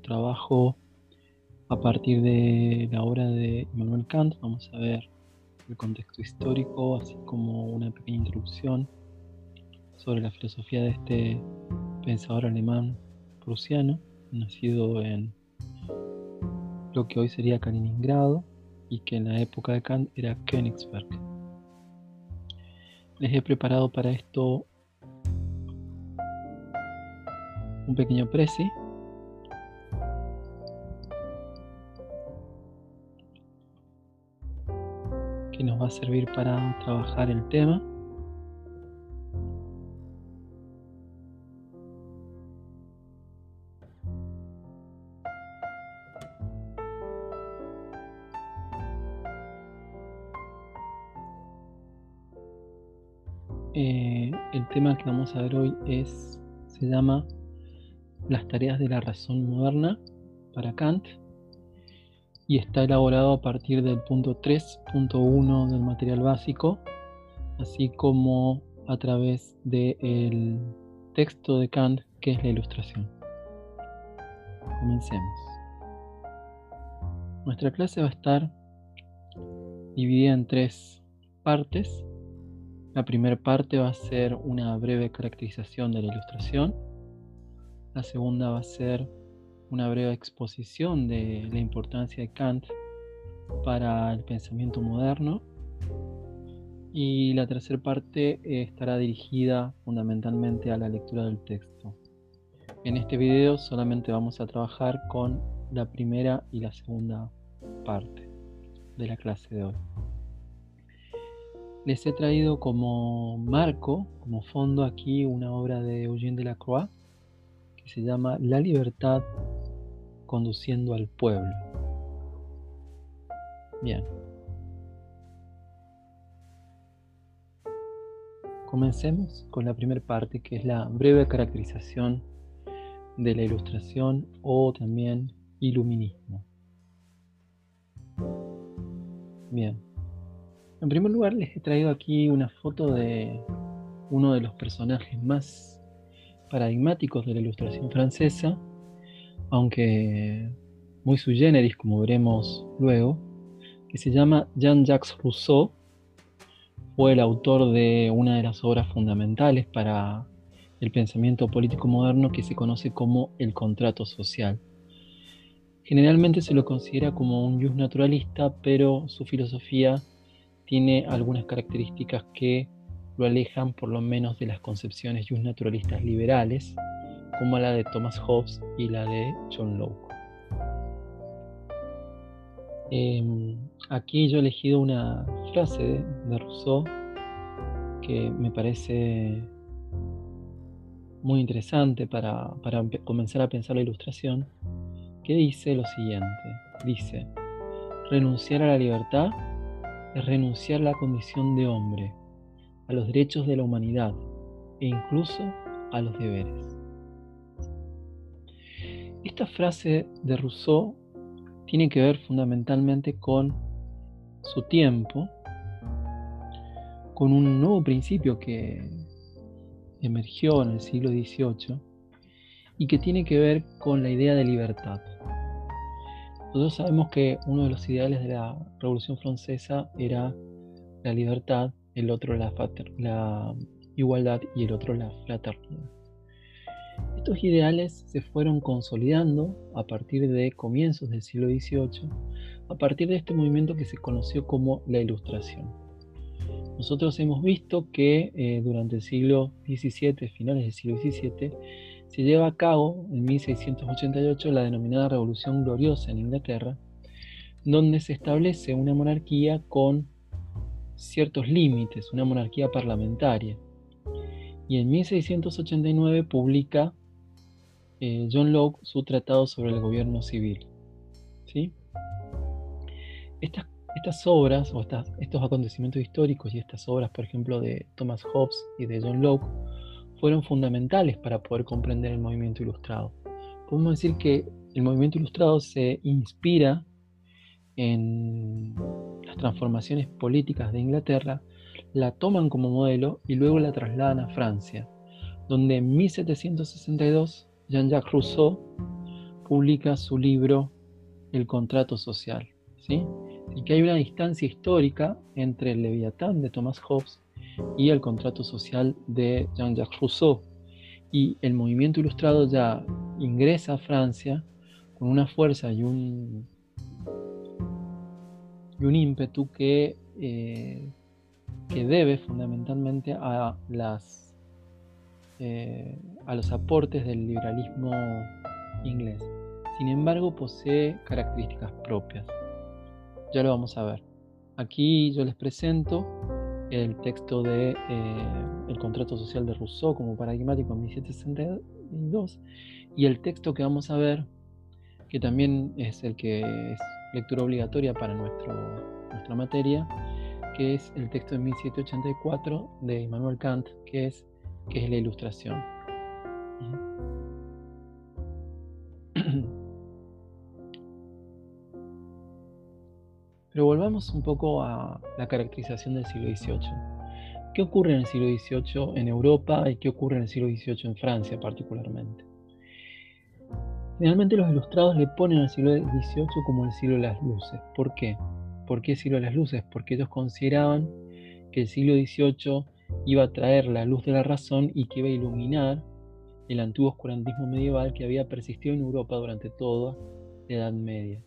trabajo a partir de la obra de Immanuel Kant. Vamos a ver el contexto histórico, así como una pequeña introducción sobre la filosofía de este pensador alemán prusiano, nacido en lo que hoy sería Kaliningrado y que en la época de Kant era Königsberg. Les he preparado para esto un pequeño presi. Servir para trabajar el tema. Eh, el tema que vamos a ver hoy es se llama las tareas de la razón moderna para Kant y está elaborado a partir del punto 3.1 del material básico, así como a través del texto de Kant que es la ilustración. Comencemos. Nuestra clase va a estar dividida en tres partes. La primera parte va a ser una breve caracterización de la ilustración. La segunda va a ser una breve exposición de la importancia de Kant para el pensamiento moderno. Y la tercera parte estará dirigida fundamentalmente a la lectura del texto. En este video solamente vamos a trabajar con la primera y la segunda parte de la clase de hoy. Les he traído como marco, como fondo aquí una obra de Eugène Delacroix se llama La libertad conduciendo al pueblo. Bien. Comencemos con la primera parte que es la breve caracterización de la ilustración o también iluminismo. Bien. En primer lugar les he traído aquí una foto de uno de los personajes más paradigmáticos de la ilustración francesa, aunque muy sui generis, como veremos luego, que se llama Jean-Jacques Rousseau, fue el autor de una de las obras fundamentales para el pensamiento político moderno que se conoce como el contrato social. Generalmente se lo considera como un just naturalista, pero su filosofía tiene algunas características que lo alejan por lo menos de las concepciones just naturalistas liberales, como la de Thomas Hobbes y la de John Locke. Em, aquí yo he elegido una frase de, Rousseau que me parece muy interesante para, para comenzar a pensar la ilustración, que dice lo siguiente, dice, renunciar a la libertad es renunciar a la condición de hombre, a los derechos de la humanidad e incluso a los deberes. Esta frase de Rousseau tiene que ver fundamentalmente con su tiempo, con un nuevo principio que emergió en el siglo XVIII y que tiene que ver con la idea de libertad. Nosotros sabemos que uno de los ideales de la Revolución Francesa era la libertad el otro la, la igualdad y el otro la fraternidad. Estos ideales se fueron consolidando a partir de comienzos del siglo XVIII, a partir de este movimiento que se conoció como la Ilustración. Nosotros hemos visto que eh, durante el siglo XVII, finales del siglo XVII, se lleva a cabo en 1688 la denominada Revolución Gloriosa en Inglaterra, donde se establece una monarquía con ciertos límites, una monarquía parlamentaria. Y en 1689 publica eh, John Locke su tratado sobre el gobierno civil. ¿sí? Estas, estas obras, o estas, estos acontecimientos históricos y estas obras, por ejemplo, de Thomas Hobbes y de John Locke, fueron fundamentales para poder comprender el movimiento ilustrado. Podemos decir que el movimiento ilustrado se inspira en las transformaciones políticas de Inglaterra, la toman como modelo y luego la trasladan a Francia, donde en 1762 Jean-Jacques Rousseau publica su libro El contrato social. ¿sí? Y que hay una distancia histórica entre el Leviatán de Thomas Hobbes y el contrato social de Jean-Jacques Rousseau. Y el movimiento ilustrado ya ingresa a Francia con una fuerza y un, y un ímpetu que, eh, que debe fundamentalmente a las eh, a los aportes del liberalismo inglés. Sin embargo, posee características propias. Ya lo vamos a ver. Aquí yo les presento el texto de eh, El contrato social de Rousseau como paradigmático en 1762 y el texto que vamos a ver, que también es el que es lectura obligatoria para nuestro, nuestra materia, que es el texto de 1784 de Immanuel Kant, que es que es la ilustración. Pero volvamos un poco a la caracterización del siglo XVIII. ¿Qué ocurre en el siglo XVIII en Europa y qué ocurre en el siglo XVIII en Francia particularmente? Finalmente los ilustrados le ponen al siglo XVIII como el siglo de las luces. ¿Por qué? ¿Por qué siglo de las luces? Porque ellos consideraban que el siglo XVIII iba a traer la luz de la razón y que iba a iluminar el antiguo oscurantismo medieval que había persistido en Europa durante toda la Edad Media.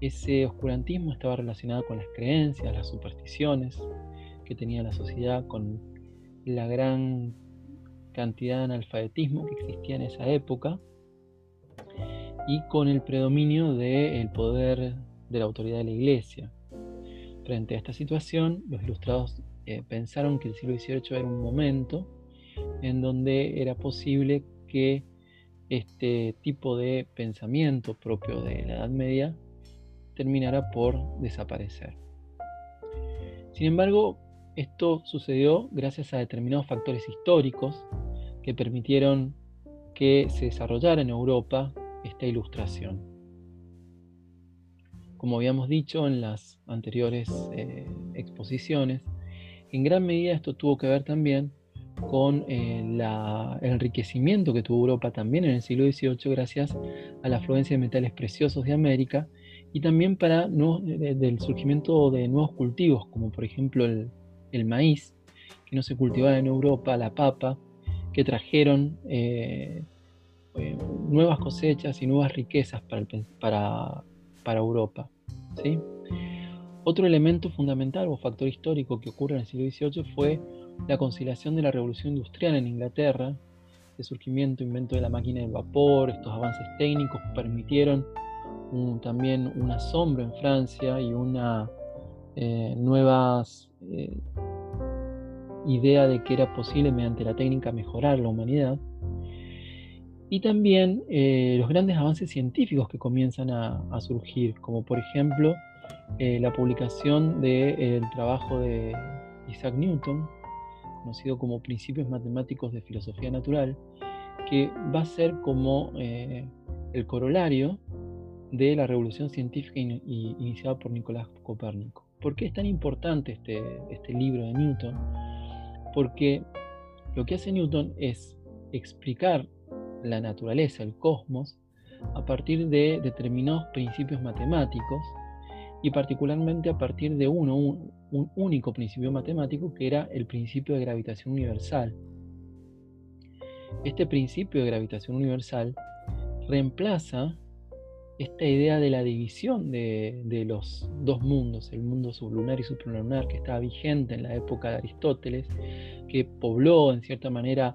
Ese oscurantismo estaba relacionado con las creencias, las supersticiones que tenía la sociedad, con la gran cantidad de analfabetismo que existía en esa época y con el predominio del poder de la autoridad de la iglesia. Frente a esta situación, los ilustrados eh, pensaron que el siglo XVIII era un momento en donde era posible que este tipo de pensamiento propio de la Edad Media terminara por desaparecer. Sin embargo, esto sucedió gracias a determinados factores históricos que permitieron que se desarrollara en Europa esta ilustración. Como habíamos dicho en las anteriores eh, exposiciones, en gran medida esto tuvo que ver también con eh, el enriquecimiento que tuvo Europa también en el siglo XVIII gracias a la afluencia de metales preciosos de América y también para del surgimiento de nuevos cultivos como por ejemplo el, maíz que no se cultivaba en Europa, la papa, que trajeron eh, eh, nuevas cosechas y nuevas riquezas para, para Europa. ¿sí? Otro elemento fundamental o factor histórico que ocurre en el siglo XVIII fue la conciliación de la revolución industrial en Inglaterra, el surgimiento, invento de la máquina de vapor, estos avances técnicos permitieron también un asombro en Francia y una eh, nueva eh, idea de que era posible mediante la técnica mejorar la humanidad. Y también eh, los grandes avances científicos que comienzan a surgir, como por ejemplo eh, la publicación del trabajo de Isaac Newton, conocido como Principios Matemáticos de Filosofía Natural, que va a ser como eh, el corolario de la revolución científica iniciada por Nicolás Copérnico. ¿Por qué es tan importante este, este libro de Newton? Porque lo que hace Newton es explicar la naturaleza, el cosmos, a partir de determinados principios matemáticos y particularmente a partir de uno, un, único principio matemático que era el principio de gravitación universal. Este principio de gravitación universal reemplaza esta idea de la división de, los dos mundos, el mundo sublunar y supralunar, que estaba vigente en la época de Aristóteles, que pobló en cierta manera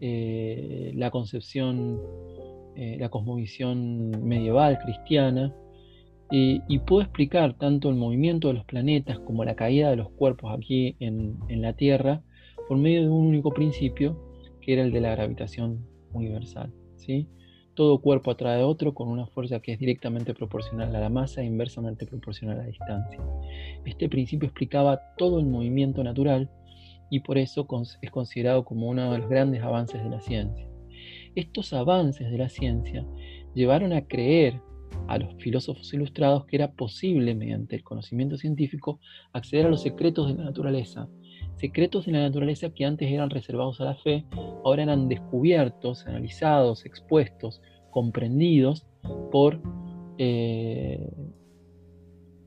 eh, la concepción, eh, la cosmovisión medieval cristiana, y puedo explicar tanto el movimiento de los planetas como la caída de los cuerpos aquí en, la Tierra por medio de un único principio, que era el de la gravitación universal. ¿sí? Todo cuerpo atrae a otro con una fuerza que es directamente proporcional a la masa e inversamente proporcional a la distancia. Este principio explicaba todo el movimiento natural y por eso es considerado como uno de los grandes avances de la ciencia. Estos avances de la ciencia llevaron a creer a los filósofos ilustrados que era posible, mediante el conocimiento científico, acceder a los secretos de la naturaleza secretos de la naturaleza que antes eran reservados a la fe, ahora eran descubiertos, analizados, expuestos, comprendidos por, eh,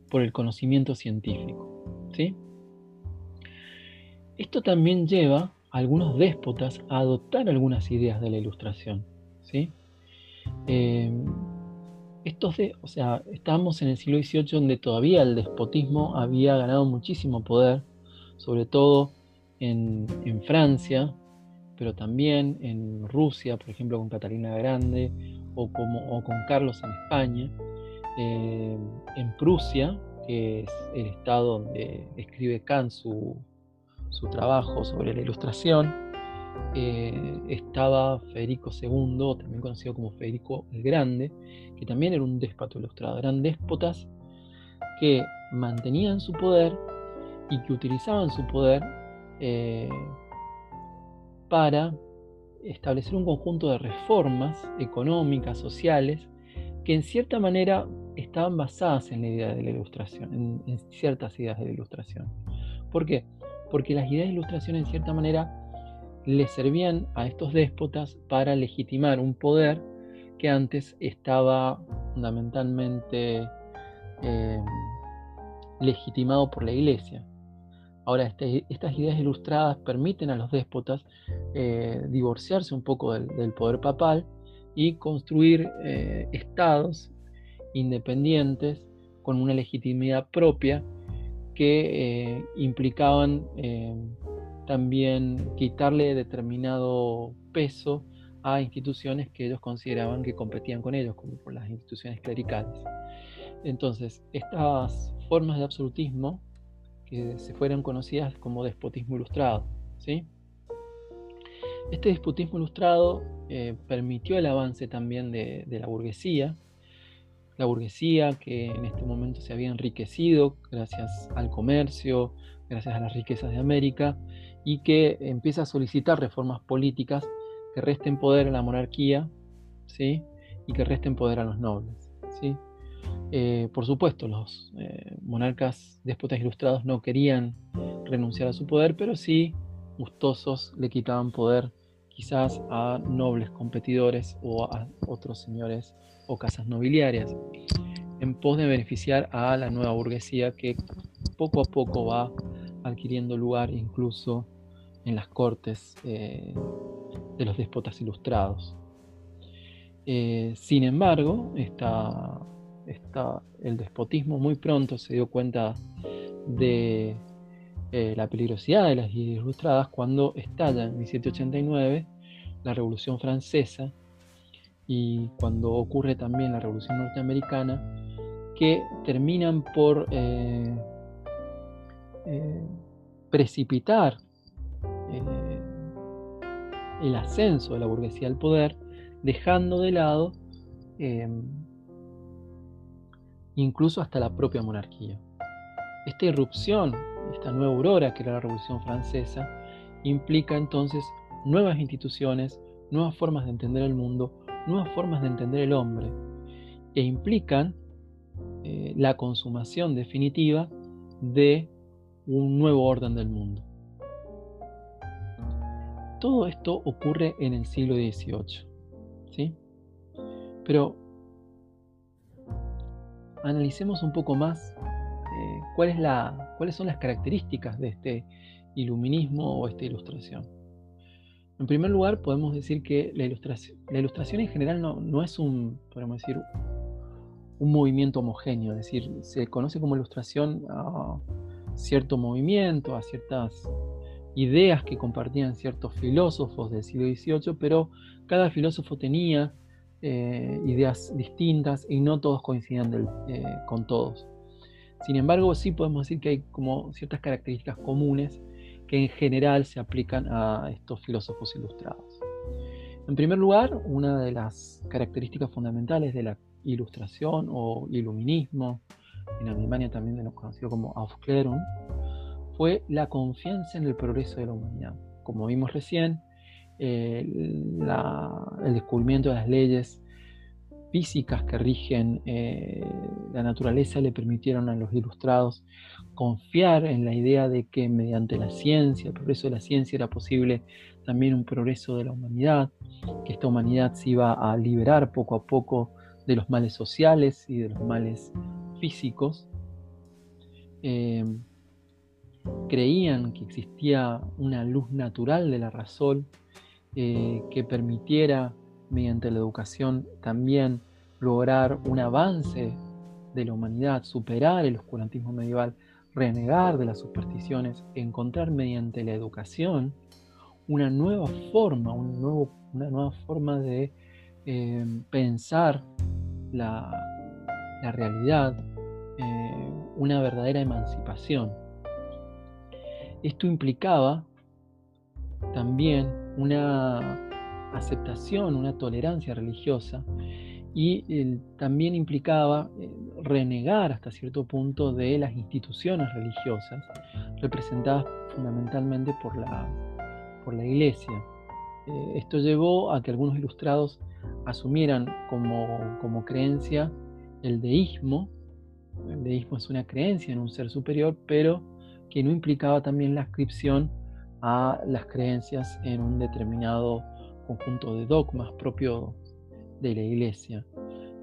por el conocimiento científico. ¿sí? Esto también lleva a algunos déspotas a adoptar algunas ideas de la ilustración. ¿sí? Eh, estos de, o sea, estábamos en el siglo XVIII donde todavía el despotismo había ganado muchísimo poder, sobre todo en, Francia, pero también en Rusia, por ejemplo, con Catalina Grande o, como, con Carlos en España, eh, en Prusia, que es el estado donde escribe Kant su, su trabajo sobre la ilustración, eh, estaba Federico II, también conocido como Federico el Grande, que también era un déspota ilustrado. Eran déspotas que mantenían su poder y que utilizaban su poder eh, para establecer un conjunto de reformas económicas, sociales, que en cierta manera estaban basadas en la idea de la ilustración, en, en ciertas ideas de la ilustración. ¿Por qué? Porque las ideas de ilustración en cierta manera le servían a estos déspotas para legitimar un poder que antes estaba fundamentalmente em, legitimado por la iglesia. Ahora, este, estas ideas ilustradas permiten a los déspotas eh, divorciarse un poco del, poder papal y construir eh, estados independientes con una legitimidad propia que eh, implicaban em, también quitarle determinado peso a instituciones que ellos consideraban que competían con ellos, como por las instituciones clericales. Entonces, estas formas de absolutismo que se fueron conocidas como despotismo ilustrado, ¿sí? Este despotismo ilustrado eh, permitió el avance también de, de la burguesía, la burguesía que en este momento se había enriquecido gracias al comercio, gracias a las riquezas de América, y que empieza a solicitar reformas políticas que resten poder a la monarquía ¿sí? y que resten poder a los nobles. ¿sí? Eh, por supuesto, los eh, monarcas déspotas ilustrados no querían renunciar a su poder, pero sí gustosos le quitaban poder quizás a nobles competidores o a otros señores o casas nobiliarias, en pos de beneficiar a la nueva burguesía que poco a poco va adquiriendo lugar incluso en las cortes eh, de los déspotas ilustrados. Eh, sin embargo, el despotismo muy pronto se dio cuenta de eh, la peligrosidad de las ilustradas cuando estalla en 1789 la Revolución Francesa y cuando ocurre también la Revolución Norteamericana, que terminan por precipitar eh, el ascenso de la burguesía al poder, dejando de lado em, incluso hasta la propia monarquía. Esta irrupción, esta nueva aurora que era la Revolución Francesa, implica entonces nuevas instituciones, nuevas formas de entender el mundo, nuevas formas de entender el hombre, e implican eh, la consumación definitiva de un nuevo orden del mundo. Todo esto ocurre en el siglo XVIII. ¿sí? Pero analicemos un poco más eh, cuáles son las características de este iluminismo o esta ilustración. En primer lugar, podemos decir que la ilustración, la ilustración en general no, es un, podemos decir, un movimiento homogéneo, es decir, se conoce como ilustración a cierto movimiento, a ciertas ideas que compartían ciertos filósofos del siglo XVIII, pero cada filósofo tenía eh, ideas distintas y no todos coincidían eh, con todos. Sin embargo, sí podemos decir que hay como ciertas características comunes que en general se aplican a estos filósofos ilustrados. En primer lugar, una de las características fundamentales de la ilustración o iluminismo en Alemania también lo conocido como Aufklärung, fue la confianza en el progreso de la humanidad. Como vimos recién, el descubrimiento de las leyes físicas que rigen eh, la naturaleza le permitieron a los ilustrados confiar en la idea de que mediante la ciencia, el progreso de la ciencia, era posible también un progreso de la humanidad, que esta humanidad se iba a liberar poco a poco de los males sociales y de los males físicos. Eh, creían que existía una luz natural de la razón eh, que permitiera mediante la educación también lograr un avance de la humanidad, superar el oscurantismo medieval, renegar de las supersticiones, encontrar mediante la educación una nueva forma, una nueva forma de eh, pensar la, realidad, una verdadera emancipación. Esto implicaba también una aceptación, una tolerancia religiosa y también implicaba eh, renegar hasta cierto punto de las instituciones religiosas representadas fundamentalmente por la, por la iglesia. Eh, esto llevó a que algunos ilustrados asumieran como, como creencia el deísmo. El deísmo es una creencia en un ser superior, pero que no implicaba también la ascripción a las creencias en un determinado conjunto de dogmas propio de la iglesia.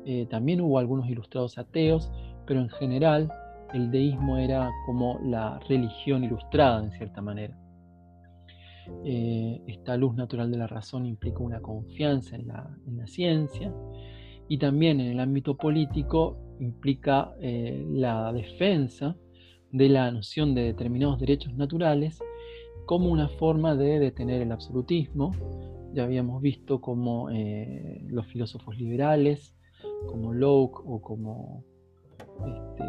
Eh, también hubo algunos ilustrados ateos, pero en general el deísmo era como la religión ilustrada en cierta manera. Eh, esta luz natural de la razón implica una confianza en la, ciencia y también en el ámbito político implica eh, la defensa de la noción de determinados derechos naturales como una forma de detener el absolutismo. Ya habíamos visto como eh, los filósofos liberales, como Locke o como este,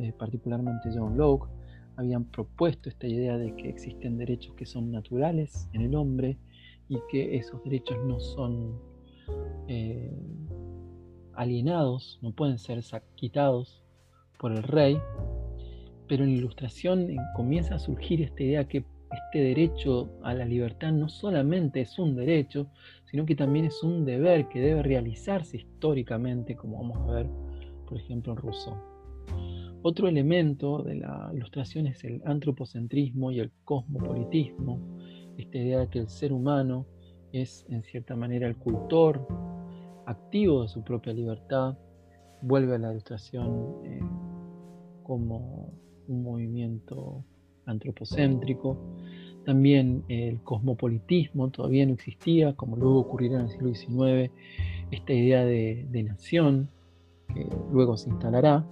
eh, particularmente John Locke, habían propuesto esta idea de que existen derechos que son naturales en el hombre y que esos derechos no son alienados, no pueden ser quitados por el rey, pero en la ilustración comienza a surgir esta idea que este derecho a la libertad no solamente es un derecho, sino que también es un deber que debe realizarse históricamente, como vamos a ver, por ejemplo, en Rousseau. Otro elemento de la ilustración es el antropocentrismo y el cosmopolitismo, esta idea de que el ser humano es en cierta manera el cultor activo de su propia libertad, vuelve a la ilustración eh, como un movimiento antropocéntrico. También el cosmopolitismo todavía no existía, como luego ocurrirá en el siglo XIX, esta idea de, nación, que luego se instalará.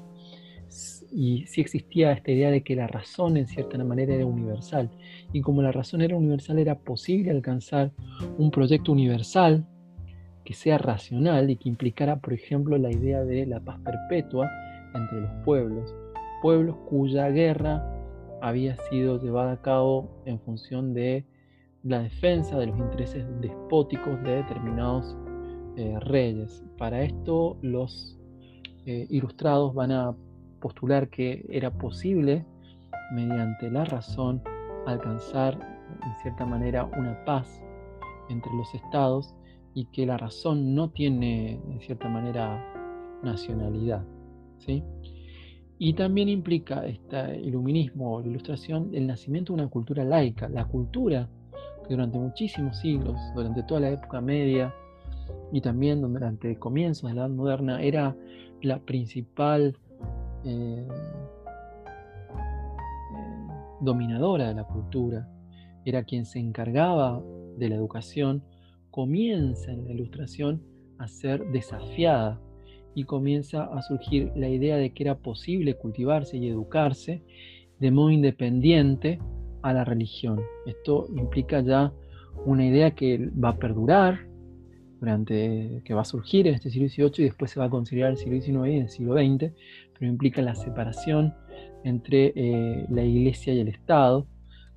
Y sí existía esta idea de que la razón en cierta manera era universal. Y como la razón era universal, era posible alcanzar un proyecto universal que sea racional y que implicara, por ejemplo, la idea de la paz perpetua entre los pueblos. Pueblos cuya guerra había sido llevada a cabo en función de la defensa de los intereses despóticos de determinados eh, reyes. Para esto los eh, ilustrados van a postular que era posible, mediante la razón, alcanzar en cierta manera una paz entre los estados y que la razón no tiene en cierta manera nacionalidad. ¿sí? Y también implica este iluminismo o la ilustración el nacimiento de una cultura laica, la cultura que durante muchísimos siglos, durante toda la época media y también durante comienzos de la Edad Moderna, era la principal eh, eh, dominadora de la cultura, era quien se encargaba de la educación, comienza en la ilustración a ser desafiada y comienza a surgir la idea de que era posible cultivarse y educarse de modo independiente a la religión. Esto implica ya una idea que va a perdurar durante que va a surgir en este siglo XVIII y después se va a considerar el siglo XIX y el siglo XX, pero implica la separación entre eh, la iglesia y el Estado,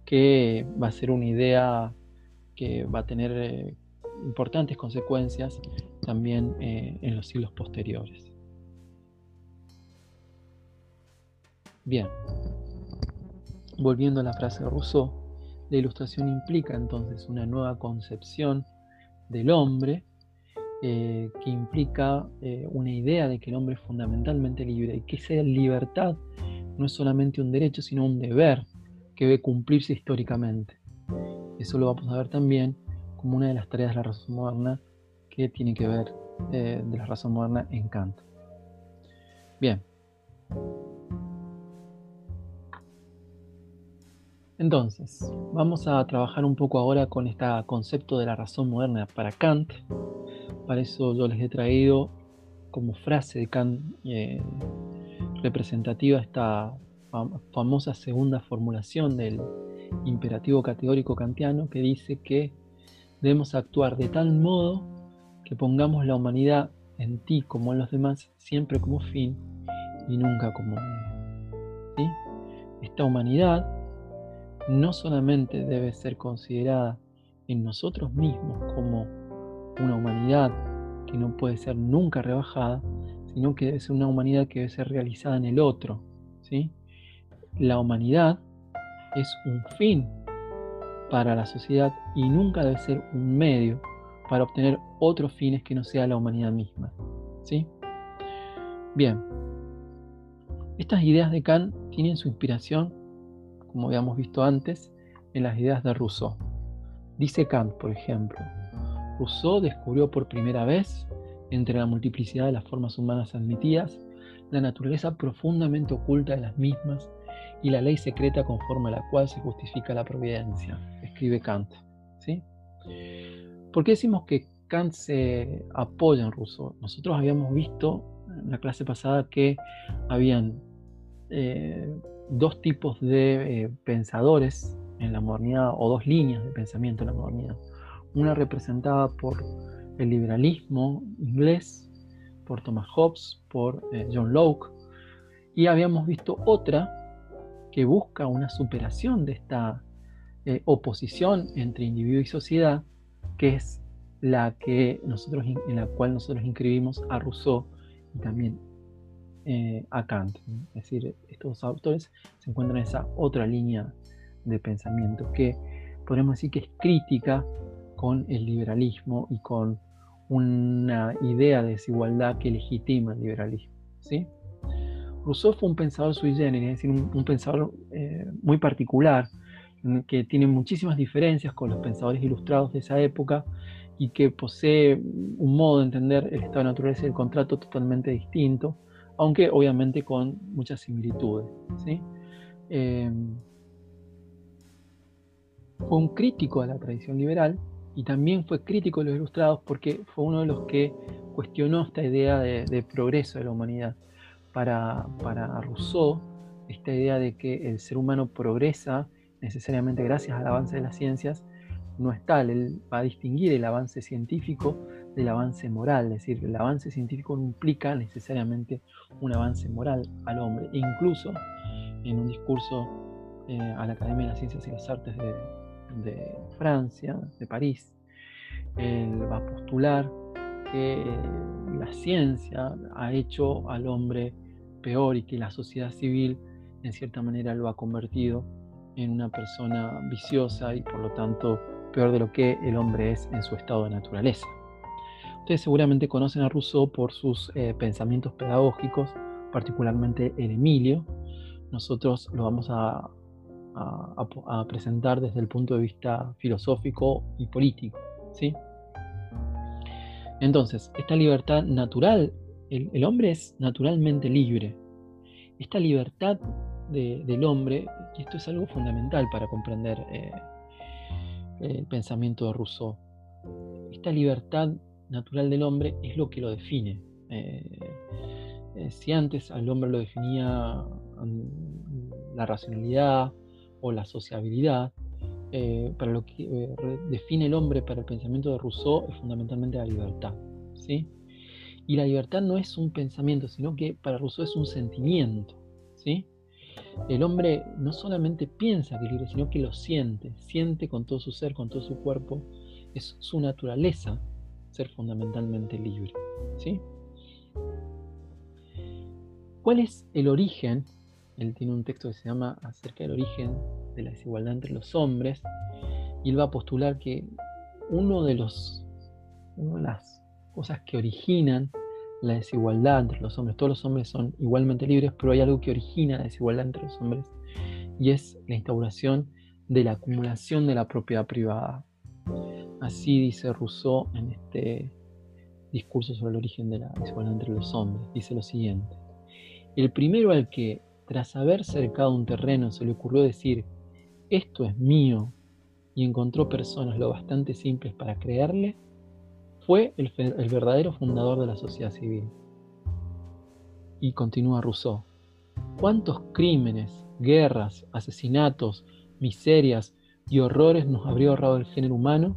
que va a ser una idea que va a tener eh, importantes consecuencias también eh, en los siglos posteriores. Bien, volviendo a la frase de Rousseau, la ilustración implica entonces una nueva concepción del hombre eh, que implica eh, una idea de que el hombre es fundamentalmente libre y que esa libertad no es solamente un derecho, sino un deber que debe cumplirse históricamente. Eso lo vamos a ver también como una de las tareas de la razón moderna que tiene que ver eh, de la razón moderna en Kant. Bien. Entonces, vamos a trabajar un poco ahora con este concepto de la razón moderna para Kant. Para eso yo les he traído como frase de Kant eh, representativa esta famosa segunda formulación del imperativo categórico kantiano que dice que debemos actuar de tal modo que pongamos la humanidad en ti como en los demás siempre como fin y nunca como medio. Esta humanidad no solamente debe ser considerada en nosotros mismos como una humanidad que no puede ser nunca rebajada, sino que ser una humanidad que debe ser realizada en el otro. ¿sí? La humanidad es un fin para la sociedad y nunca debe ser un medio para obtener otros fines que no sea la humanidad misma. ¿sí? Bien, estas ideas de Kant tienen su inspiración, como habíamos visto antes, en las ideas de Rousseau. Dice Kant, por ejemplo, Rousseau descubrió por primera vez, entre la multiplicidad de las formas humanas admitidas, la naturaleza profundamente oculta de las mismas y la ley secreta conforme a la cual se justifica la providencia, escribe Kant. ¿sí? ¿Por qué decimos que Kant se apoya en Rousseau? Nosotros habíamos visto en la clase pasada que habían eh, dos tipos de eh, pensadores en la modernidad o dos líneas de pensamiento en la modernidad. Una representada por el liberalismo inglés, por Thomas Hobbes, por eh, John Locke, y habíamos visto otra que busca una superación de esta oposición entre individuo y sociedad, que es la que nosotros, en la cual nosotros inscribimos a Rousseau y también eh, a Kant. Es decir, estos autores se encuentran en esa otra línea de pensamiento que podemos decir que es crítica con el liberalismo y con una idea de desigualdad que legitima el liberalismo. ¿sí? Rousseau fue un pensador sui generis, es decir, un, pensador eh, muy particular, que tiene muchísimas diferencias con los pensadores ilustrados de esa época y que posee un modo de entender el estado de naturaleza y el contrato totalmente distinto aunque obviamente con muchas similitudes. Em, fue un crítico de la tradición liberal y también fue crítico de los ilustrados porque fue uno de los que cuestionó esta idea de, progreso de la humanidad. Para, para, Rousseau, esta idea de que el ser humano progresa necesariamente gracias al avance de las ciencias no es tal. Él va a distinguir el avance científico del avance moral, es decir, el avance científico no implica necesariamente un avance moral al hombre. Incluso en un discurso eh, a la Academia de las Ciencias y las Artes de, Francia, de París, él va a postular que la ciencia ha hecho al hombre peor y que la sociedad civil en cierta manera lo ha convertido en una persona viciosa y por lo tanto peor de lo que el hombre es en su estado de naturaleza. Ustedes seguramente conocen a Rousseau por sus eh, pensamientos pedagógicos, particularmente el Emilio. Nosotros lo vamos a, presentar desde el punto de vista filosófico y político. ¿sí? Entonces, esta libertad natural, el, hombre es naturalmente libre. Esta libertad del hombre, y esto es algo fundamental para comprender eh, el pensamiento de Rousseau, esta libertad natural del hombre es lo que lo define. Eh, eh, si antes al hombre lo definía mm, la racionalidad o la sociabilidad, eh, para lo que define el hombre para el pensamiento de Rousseau es fundamentalmente la libertad. ¿sí? Y la libertad no es un pensamiento, sino que para Rousseau es un sentimiento. ¿sí? El hombre no solamente piensa que es libre, sino que lo siente, siente con todo su ser, con todo su cuerpo, es su naturaleza ser fundamentalmente libre. ¿sí? ¿Cuál es el origen? Él tiene un texto que se llama acerca del origen de la desigualdad entre los hombres y él va a postular que uno de los, una de las cosas que originan la desigualdad entre los hombres. Todos los hombres son igualmente libres, pero hay algo que origina la desigualdad entre los hombres y es la instauración de la acumulación de la propiedad privada. Así dice Rousseau en este discurso sobre el origen de la desigualdad entre los hombres. Dice lo siguiente. El primero al que, tras haber cercado un terreno, se le ocurrió decir, esto es mío, y encontró personas lo bastante simples para creerle, fue el, verdadero fundador de la sociedad civil. Y continúa Rousseau. ¿Cuántos crímenes, guerras, asesinatos, miserias y horrores nos habría ahorrado el género humano,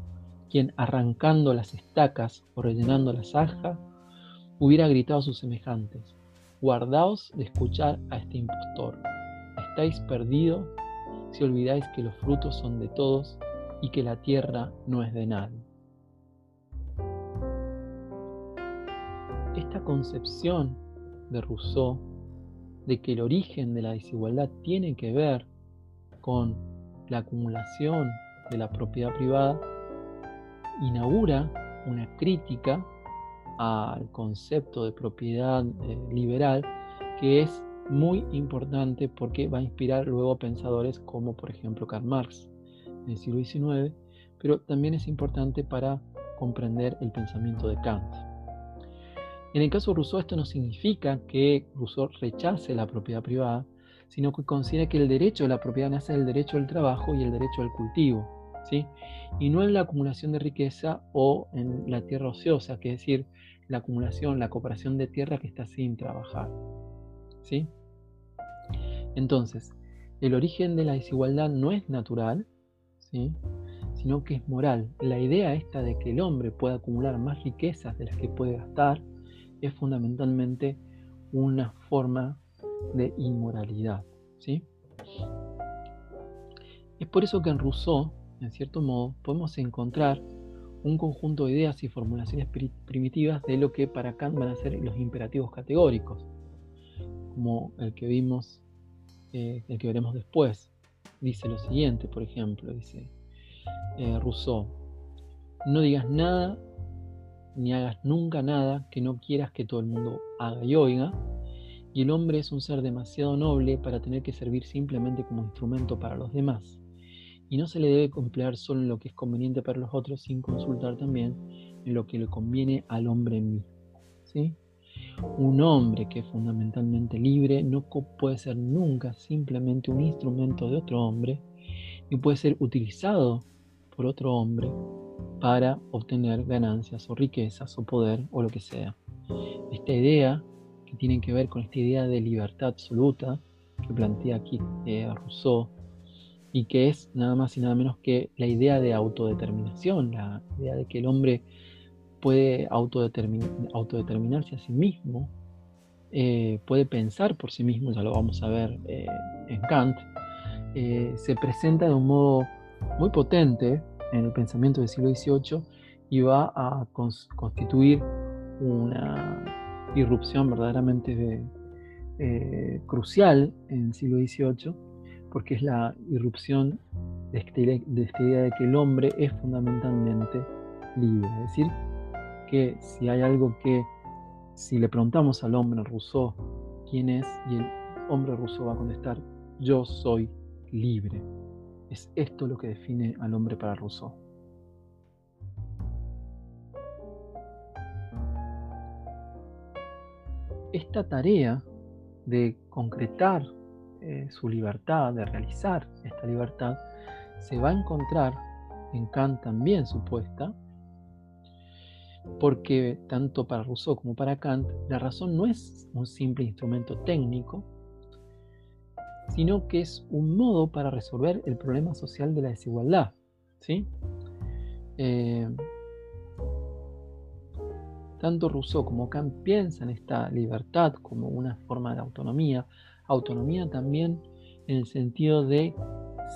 quien arrancando las estacas o rellenando la zanja, hubiera gritado a sus semejantes, guardaos de escuchar a este impostor, estáis perdidos si olvidáis que los frutos son de todos y que la tierra no es de nadie. Esta concepción de Rousseau de que el origen de la desigualdad tiene que ver con la acumulación de la propiedad privada, inaugura una crítica al concepto de propiedad eh, liberal que es muy importante porque va a inspirar luego pensadores como por ejemplo Karl Marx en el siglo XIX, pero también es importante para comprender el pensamiento de Kant. En el caso de Rousseau esto no significa que Rousseau rechace la propiedad privada, sino que considera que el derecho a la propiedad nace del derecho al trabajo y el derecho al cultivo, ¿sí? y no en la acumulación de riqueza o en la tierra ociosa, que es decir, la acumulación, la cooperación de tierra que está sin trabajar. ¿sí? Entonces, el origen de la desigualdad no es natural, ¿sí? sino que es moral. La idea esta de que el hombre pueda acumular más riquezas de las que puede gastar es fundamentalmente una forma de inmoralidad. ¿sí? Es por eso que en Rousseau, en cierto modo, podemos encontrar un conjunto de ideas y formulaciones primitivas de lo que para Kant van a ser los imperativos categóricos, como el que vimos, eh, el que veremos después. Dice lo siguiente, por ejemplo, dice eh, Rousseau, no digas nada ni hagas nunca nada que no quieras que todo el mundo haga y oiga. Y el hombre es un ser demasiado noble para tener que servir simplemente como instrumento para los demás. Y no se le debe emplear solo en lo que es conveniente para los otros sin consultar también en lo que le conviene al hombre mismo. ¿sí? Un hombre que es fundamentalmente libre no puede ser nunca simplemente un instrumento de otro hombre y puede ser utilizado por otro hombre para obtener ganancias o riquezas o poder o lo que sea. Esta idea que tiene que ver con esta idea de libertad absoluta que plantea aquí eh, Rousseau y que es nada más y nada menos que la idea de autodeterminación, la idea de que el hombre puede autodeterminarse a sí mismo, eh, puede pensar por sí mismo, ya lo vamos a ver eh, en Kant, se presenta de un modo muy potente en el pensamiento del siglo XVIII y va a constituir una irrupción verdaderamente eh, crucial en el siglo XVIII, porque es la irrupción de, este, de esta idea de que el hombre es fundamentalmente libre. Es decir, que si hay algo que, si le preguntamos al hombre Rousseau quién es, y el hombre Rousseau va a contestar, yo soy libre. Es esto lo que define al hombre para Rousseau. Esta tarea de concretar eh, su libertad, de realizar esta libertad, se va a encontrar en Kant también supuesta, porque tanto para Rousseau como para Kant la razón no es un simple instrumento técnico, sino que es un modo para resolver el problema social de la desigualdad. ¿sí? Eh, tanto Rousseau como Kant piensan esta libertad como una forma de autonomía, autonomía también en el sentido de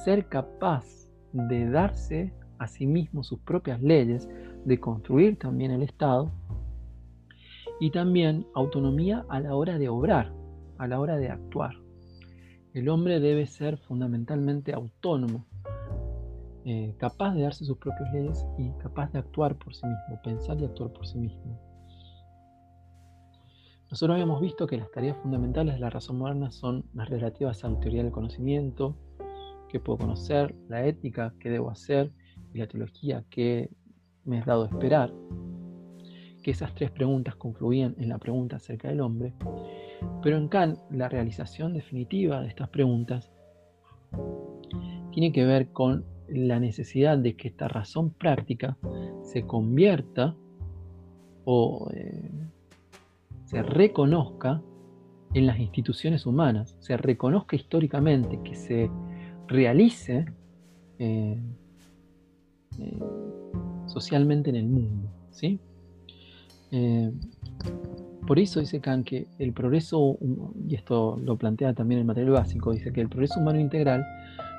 ser capaz de darse a sí mismo sus propias leyes, de construir también el Estado, y también autonomía a la hora de obrar, a la hora de actuar. El hombre debe ser fundamentalmente autónomo eh, capaz de darse sus propias leyes y capaz de actuar por sí mismo, pensar y actuar por sí mismo. Nosotros habíamos visto que las tareas fundamentales de la razón moderna son las relativas a la teoría del conocimiento, qué puedo conocer, la ética, qué debo hacer, y la teología, qué me es dado esperar, que esas tres preguntas confluían en la pregunta acerca del hombre, pero en Kant la realización definitiva de estas preguntas tiene que ver con la necesidad de que esta razón práctica se convierta o eh, se reconozca en las instituciones humanas, se reconozca históricamente, que se realice eh, eh, socialmente en el mundo. ¿sí? por eso dice Kant que el progreso, y esto lo plantea también el material básico, dice que el progreso humano integral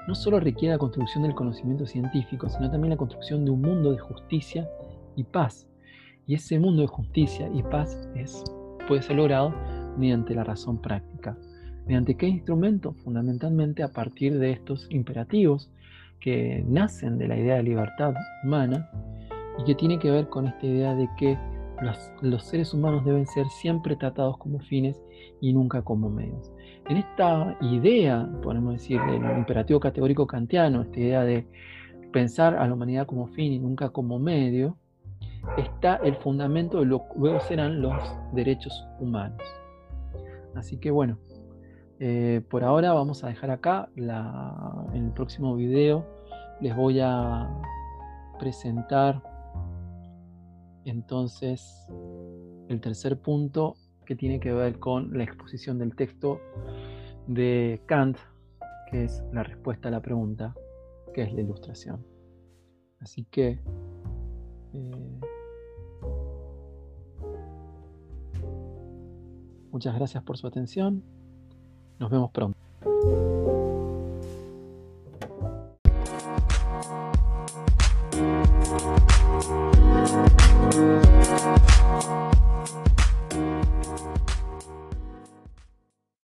no solo requiere la construcción del conocimiento científico, sino también la construcción de un mundo de justicia y paz. Y ese mundo de justicia y paz es, puede ser logrado mediante la razón práctica. ¿Mediante qué instrumento? Fundamentalmente a partir de estos imperativos que nacen de la idea de libertad humana y que tiene que ver con esta idea de que los, seres humanos deben ser siempre tratados como fines y nunca como medios. En esta idea, podemos decir, del imperativo categórico kantiano, esta idea de pensar a la humanidad como fin y nunca como medio, está el fundamento de lo que luego serán los derechos humanos. Así que bueno, eh, por ahora vamos a dejar acá. en el próximo video les voy a presentar entonces, el tercer punto que tiene que ver con la exposición del texto de Kant, que es la respuesta a la pregunta, que es la ilustración. Así que... Eh, muchas gracias por su atención. Nos vemos pronto.